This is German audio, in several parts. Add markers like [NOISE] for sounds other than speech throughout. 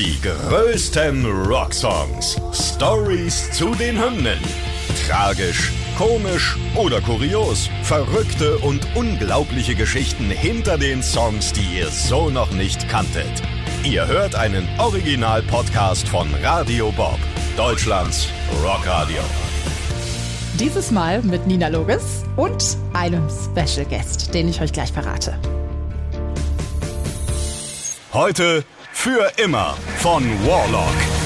Die größten Rocksongs. Stories zu den Hymnen. Tragisch, komisch oder kurios. Verrückte und unglaubliche Geschichten hinter den Songs, die ihr so noch nicht kanntet. Ihr hört einen Original-Podcast von Radio Bob, Deutschlands Rockradio. Dieses Mal mit Nina Loges und einem Special Guest, den ich euch gleich verrate. Heute für immer von Warlock.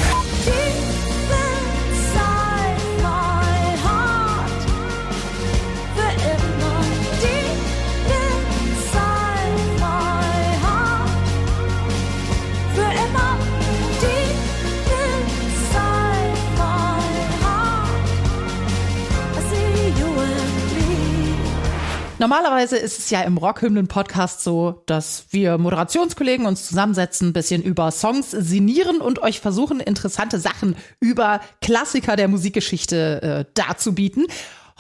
Normalerweise ist es ja im Rockhymnen-Podcast so, dass wir Moderationskollegen uns zusammensetzen, ein bisschen über Songs sinnieren und euch versuchen, interessante Sachen über Klassiker der Musikgeschichte äh, darzubieten.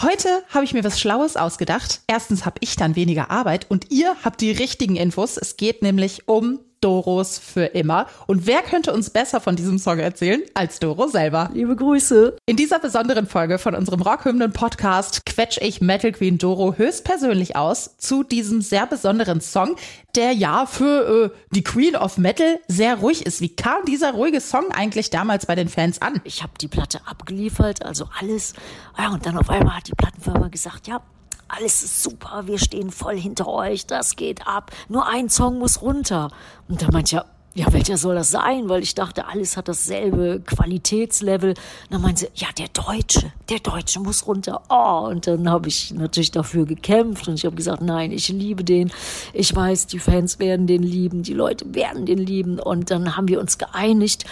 Heute habe ich mir was Schlaues ausgedacht. Erstens habe ich dann weniger Arbeit und ihr habt die richtigen Infos. Es geht nämlich um Doros für immer. Und wer könnte uns besser von diesem Song erzählen als Doro selber? Liebe Grüße. In dieser besonderen Folge von unserem Rockhymnen-Podcast quetsch ich Metal Queen Doro höchstpersönlich aus zu diesem sehr besonderen Song, der ja für äh, die Queen of Metal sehr ruhig ist. Wie kam dieser ruhige Song eigentlich damals bei den Fans an? Ich habe die Platte abgeliefert, also alles. Ja, und dann auf einmal hat die Plattenfirma gesagt, ja, alles ist super, wir stehen voll hinter euch, das geht ab. Nur ein Song muss runter. Und da meinte ich, ja, welcher soll das sein? Weil ich dachte, alles hat dasselbe Qualitätslevel. Und dann meinte sie, ja, der Deutsche, der Deutsche muss runter. Oh, und dann habe ich natürlich dafür gekämpft und ich habe gesagt, nein, ich liebe den. Ich weiß, die Fans werden den lieben, die Leute werden den lieben. Und dann haben wir uns geeinigt,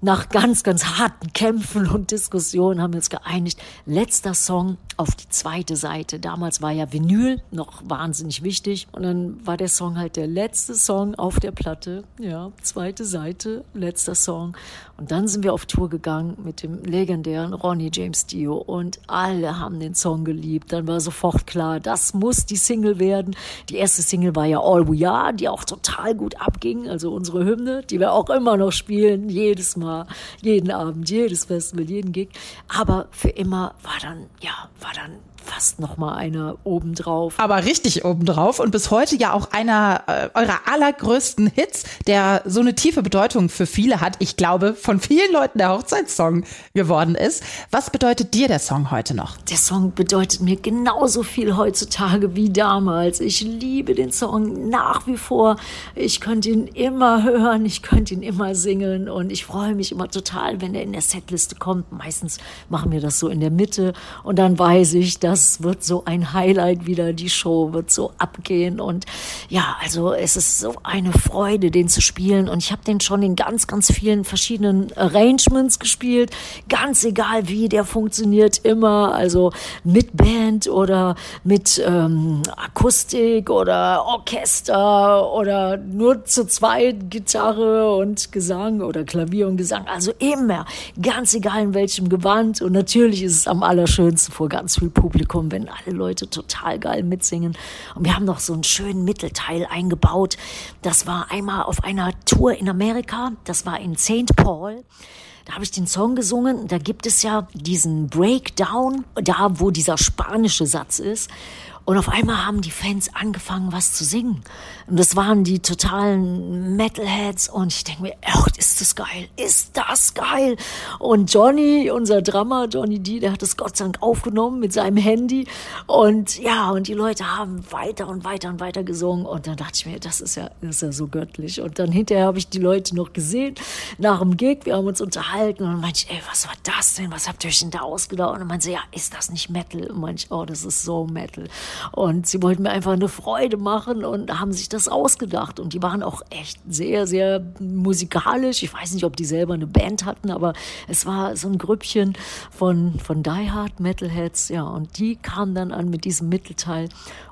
nach ganz, ganz harten Kämpfen und Diskussionen haben wir uns geeinigt. Letzter Song auf die zweite Seite. Damals war ja Vinyl noch wahnsinnig wichtig. Und dann war der Song halt der letzte Song auf der Platte. Ja, zweite Seite, letzter Song. Und dann sind wir auf Tour gegangen mit dem legendären Ronnie James Dio. Und alle haben den Song geliebt. Dann war sofort klar, das muss die Single werden. Die erste Single war ja All We Are, die auch total gut abging. Also unsere Hymne, die wir auch immer noch spielen, jedes Mal jeden Abend, jedes Festival, jeden Gig. Aber für immer war dann, ja, war dann fast noch mal einer obendrauf. Aber richtig obendrauf und bis heute ja auch einer äh, eurer allergrößten Hits, der so eine tiefe Bedeutung für viele hat. Ich glaube, von vielen Leuten der Hochzeitssong geworden ist. Was bedeutet dir der Song heute noch? Der Song bedeutet mir genauso viel heutzutage wie damals. Ich liebe den Song nach wie vor. Ich könnte ihn immer hören, ich könnte ihn immer singen und ich freue mich immer total, wenn er in der Setliste kommt. Meistens machen wir das so in der Mitte und dann weiß ich, dass das wird so ein Highlight wieder. Die Show wird so abgehen. Und ja, also es ist so eine Freude, den zu spielen. Und ich habe den schon in ganz, ganz vielen verschiedenen Arrangements gespielt. Ganz egal wie, der funktioniert immer. Also mit Band oder mit ähm, Akustik oder Orchester oder nur zu zweit Gitarre und Gesang oder Klavier und Gesang. Also immer, ganz egal in welchem Gewand. Und natürlich ist es am allerschönsten vor ganz viel Publikum Publikum, wenn alle Leute total geil mitsingen. Und wir haben noch so einen schönen Mittelteil eingebaut. Das war einmal auf einer Tour in Amerika. Das war in St. Paul. Da habe ich den Song gesungen. Da gibt es ja diesen Breakdown, da wo dieser spanische Satz ist. Und auf einmal haben die Fans angefangen, was zu singen. Und das waren die totalen Metalheads. Und ich denke mir, ach, ist das geil, ist das geil. Und Johnny, unser Drummer, Johnny D, der hat das Gott sei Dank aufgenommen mit seinem Handy. Und ja, und die Leute haben weiter und weiter und weiter gesungen. Und dann dachte ich mir, das ist ja, das ist ja so göttlich. Und dann hinterher habe ich die Leute noch gesehen nach dem Gig. Wir haben uns unterhalten und meinte ich, ey, was war das denn? Was habt ihr euch denn da ausgedacht? Und meinte ja, ist das nicht Metal? Und meinte ich, oh, das ist so Metal. Und sie wollten mir einfach eine Freude machen und haben sich das ausgedacht und die waren auch echt sehr, sehr musikalisch. Ich weiß nicht, ob die selber eine Band hatten, aber es war so ein Grüppchen von, von Die Hard Metalheads, ja, und die kamen dann an mit diesem Mittelteil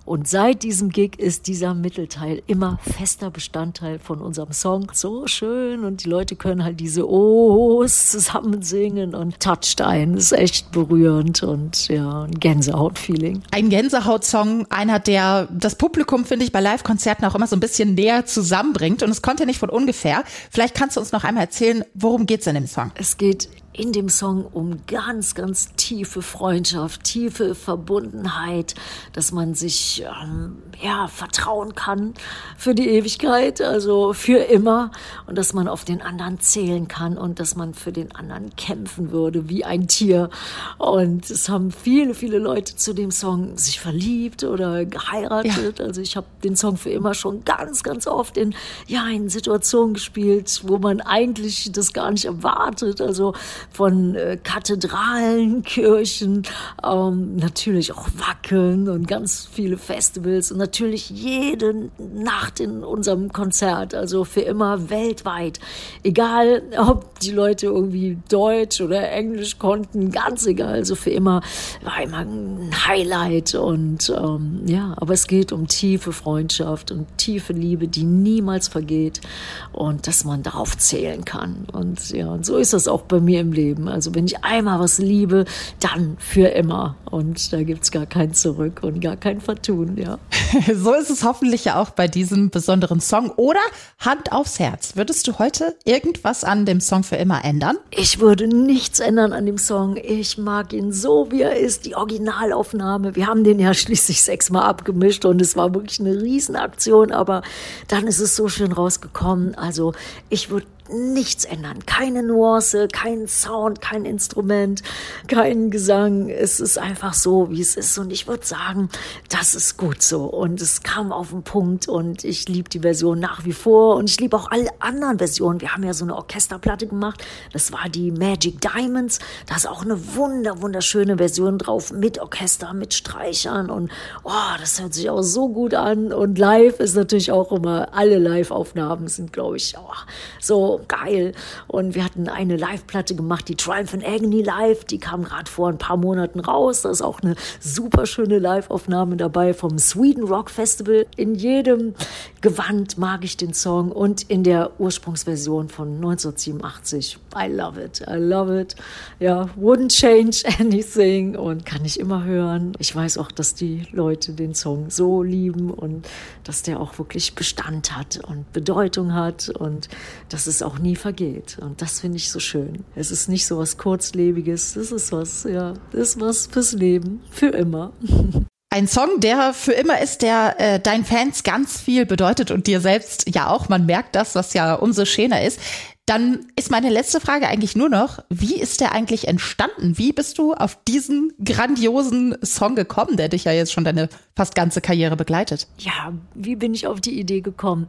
Und seit diesem Gig ist dieser Mittelteil immer fester Bestandteil von unserem Song. So schön und die Leute können halt diese Ohs zusammen singen und toucht ein. Ist echt berührend und ja, ein Gänsehaut-Feeling. Ein Gänsehaut-Song, einer, der das Publikum, finde ich, bei Live-Konzerten auch immer so ein bisschen näher zusammenbringt und es kommt ja nicht von ungefähr. Vielleicht kannst du uns noch einmal erzählen, worum geht's in dem Song? Es geht in dem Song um ganz, ganz tiefe Freundschaft, tiefe Verbundenheit, dass man sich ähm, ja vertrauen kann für die Ewigkeit, also für immer und dass man auf den anderen zählen kann und dass man für den anderen kämpfen würde wie ein Tier. Und es haben viele, viele Leute zu dem Song sich verliebt oder geheiratet. Ja. Also ich habe den Song für immer schon ganz, ganz oft in ja in Situationen gespielt, wo man eigentlich das gar nicht erwartet. Also von äh, Kathedralen, Kirchen, ähm, natürlich auch Wackeln und ganz viele Festivals und natürlich jede Nacht in unserem Konzert, also für immer weltweit. Egal, ob die Leute irgendwie Deutsch oder Englisch konnten, ganz egal, also für immer war immer ein Highlight und ähm, ja, aber es geht um tiefe Freundschaft und tiefe Liebe, die niemals vergeht und dass man darauf zählen kann und ja, und so ist das auch bei mir im Leben. Also wenn ich einmal was liebe, dann für immer. Und da gibt es gar kein Zurück und gar kein Vertun, ja. [LAUGHS] so ist es hoffentlich ja auch bei diesem besonderen Song. Oder Hand aufs Herz. Würdest du heute irgendwas an dem Song für immer ändern? Ich würde nichts ändern an dem Song. Ich mag ihn so, wie er ist. Die Originalaufnahme. Wir haben den ja schließlich sechsmal abgemischt und es war wirklich eine Riesenaktion. Aber dann ist es so schön rausgekommen. Also ich würde nichts ändern. Keine Nuance, kein Sound, kein Instrument, kein Gesang. Es ist einfach so, wie es ist. Und ich würde sagen, das ist gut so. Und es kam auf den Punkt und ich liebe die Version nach wie vor. Und ich liebe auch alle anderen Versionen. Wir haben ja so eine Orchesterplatte gemacht. Das war die Magic Diamonds. Da ist auch eine wunder, wunderschöne Version drauf mit Orchester, mit Streichern. Und oh, das hört sich auch so gut an. Und live ist natürlich auch immer, alle Live-Aufnahmen sind, glaube ich, oh, so geil. Und wir hatten eine Live-Platte gemacht, die Triumph and Agony Live, die kam gerade vor ein paar Monaten raus. Da ist auch eine super schöne Live-Aufnahme dabei vom Sweden Rock Festival. In jedem Gewand mag ich den Song und in der Ursprungsversion von 1987. I love it, I love it. Ja, wouldn't change [LAUGHS] anything und kann ich immer hören. Ich weiß auch, dass die Leute den Song so lieben und dass der auch wirklich Bestand hat und Bedeutung hat und dass es auch nie vergeht. Und das finde ich so schön. Es ist nicht so was Kurzlebiges, das ist was, ja, das ist was fürs Leben, für immer. [LAUGHS] Ein Song, der für immer ist, der äh, deinen Fans ganz viel bedeutet und dir selbst ja auch. Man merkt das, was ja umso schöner ist. Dann ist meine letzte Frage eigentlich nur noch, wie ist der eigentlich entstanden? Wie bist du auf diesen grandiosen Song gekommen, der dich ja jetzt schon deine fast ganze Karriere begleitet? Ja, wie bin ich auf die Idee gekommen?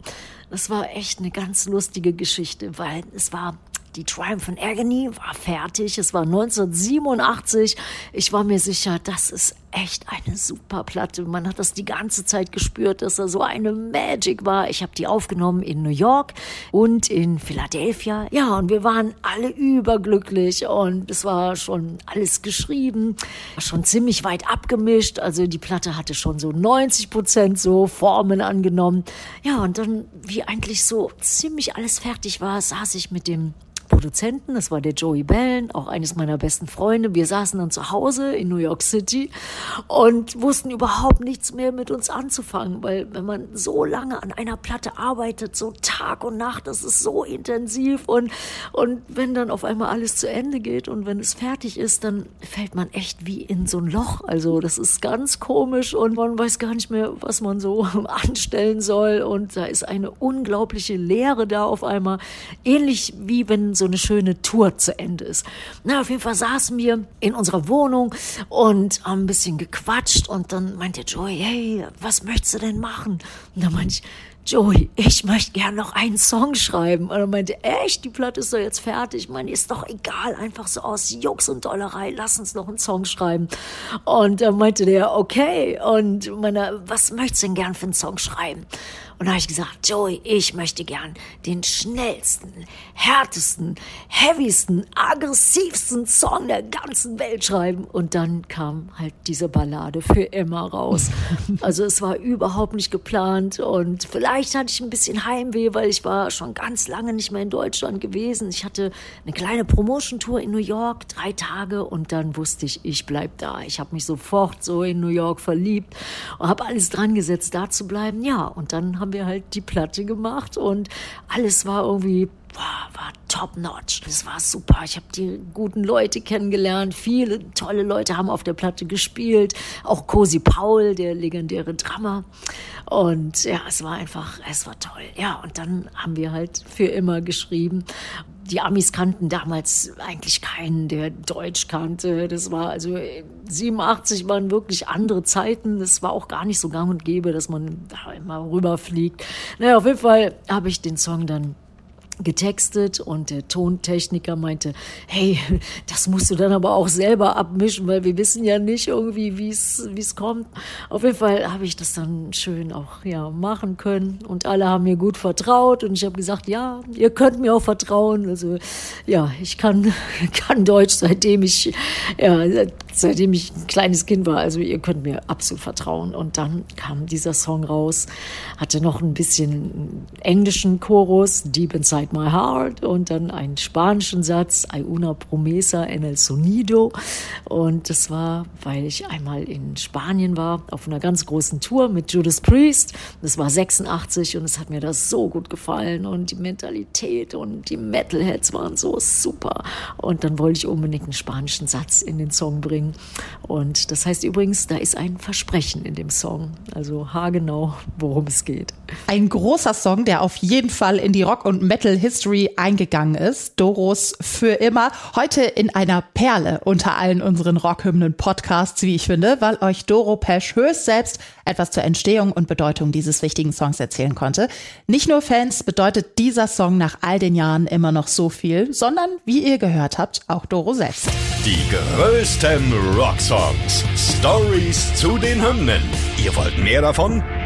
Das war echt eine ganz lustige Geschichte, weil es war die Triumph and Agony war fertig. Es war 1987. Ich war mir sicher, das ist echt eine super Platte. Man hat das die ganze Zeit gespürt, dass da so eine Magic war. Ich habe die aufgenommen in New York und in Philadelphia. Ja, und wir waren alle überglücklich und es war schon alles geschrieben, schon ziemlich weit abgemischt. Also die Platte hatte schon so 90 Prozent so Formen angenommen. Ja, und dann, wie eigentlich so ziemlich alles fertig war, saß ich mit dem Produzenten, das war der Joey Bellen, auch eines meiner besten Freunde. Wir saßen dann zu Hause in New York City und wussten überhaupt nichts mehr mit uns anzufangen, weil wenn man so lange an einer Platte arbeitet, so Tag und Nacht, das ist so intensiv und, und wenn dann auf einmal alles zu Ende geht und wenn es fertig ist, dann fällt man echt wie in so ein Loch. Also das ist ganz komisch und man weiß gar nicht mehr, was man so [LAUGHS] anstellen soll und da ist eine unglaubliche Leere da auf einmal. Ähnlich wie wenn so eine schöne Tour zu Ende ist. Na, auf jeden Fall saßen wir in unserer Wohnung und haben ein bisschen gequatscht und dann meinte Joey, hey, was möchtest du denn machen? Und dann meinte ich, Joey, ich möchte gern noch einen Song schreiben. Und er meinte, echt, die Platte ist doch jetzt fertig. Ich meine, ist doch egal, einfach so aus Jux und Dollerei, lass uns noch einen Song schreiben. Und dann meinte der, okay. Und meine, was möchtest du denn gern für einen Song schreiben? Und da habe ich gesagt, Joey, ich möchte gern den schnellsten, härtesten, heavysten, aggressivsten Song der ganzen Welt schreiben. Und dann kam halt diese Ballade für immer raus. [LAUGHS] Also es war überhaupt nicht geplant und vielleicht hatte ich ein bisschen Heimweh, weil ich war schon ganz lange nicht mehr in Deutschland gewesen. Ich hatte eine kleine Promotion-Tour in New York, drei Tage und dann wusste ich, ich bleib da. Ich habe mich sofort so in New York verliebt und habe alles dran gesetzt, da zu bleiben. Ja, und dann haben wir halt die Platte gemacht und alles war irgendwie war, war top notch. Das war super. Ich habe die guten Leute kennengelernt. Viele tolle Leute haben auf der Platte gespielt. Auch Cosi Paul, der legendäre Drummer. Und ja, es war einfach, es war toll. Ja, und dann haben wir halt für immer geschrieben. Die Amis kannten damals eigentlich keinen, der Deutsch kannte. Das war also 87 waren wirklich andere Zeiten. Das war auch gar nicht so gang und gäbe, dass man da immer rüberfliegt. Naja, auf jeden Fall habe ich den Song dann getextet und der Tontechniker meinte, hey, das musst du dann aber auch selber abmischen, weil wir wissen ja nicht irgendwie, wie es kommt. Auf jeden Fall habe ich das dann schön auch ja machen können und alle haben mir gut vertraut und ich habe gesagt, ja, ihr könnt mir auch vertrauen. Also ja, ich kann [LAUGHS] kann Deutsch, seitdem ich ja, seitdem ich ein kleines Kind war. Also ihr könnt mir absolut vertrauen. Und dann kam dieser Song raus, hatte noch ein bisschen englischen Chorus, Deep Inside My Heart, und dann einen spanischen Satz, Hay una promesa en el sonido. Und das war, weil ich einmal in Spanien war, auf einer ganz großen Tour mit Judas Priest. Das war 86 und es hat mir das so gut gefallen und die Mentalität und die Metalheads waren so super. Und dann wollte ich unbedingt einen spanischen Satz in den Song bringen. Und das heißt übrigens, da ist ein Versprechen in dem Song. Also haargenau, worum es geht. Ein großer Song, der auf jeden Fall in die Rock- und Metal-History eingegangen ist. Doros für immer. Heute in einer Perle unter allen unseren Rockhymnen-Podcasts, wie ich finde, weil euch Doro Pesch höchst selbst etwas zur Entstehung und Bedeutung dieses wichtigen Songs erzählen konnte. Nicht nur Fans bedeutet dieser Song nach all den Jahren immer noch so viel, sondern, wie ihr gehört habt, auch Doro selbst. Die größten Rocksongs. Stories zu den Hymnen. Ihr wollt mehr davon?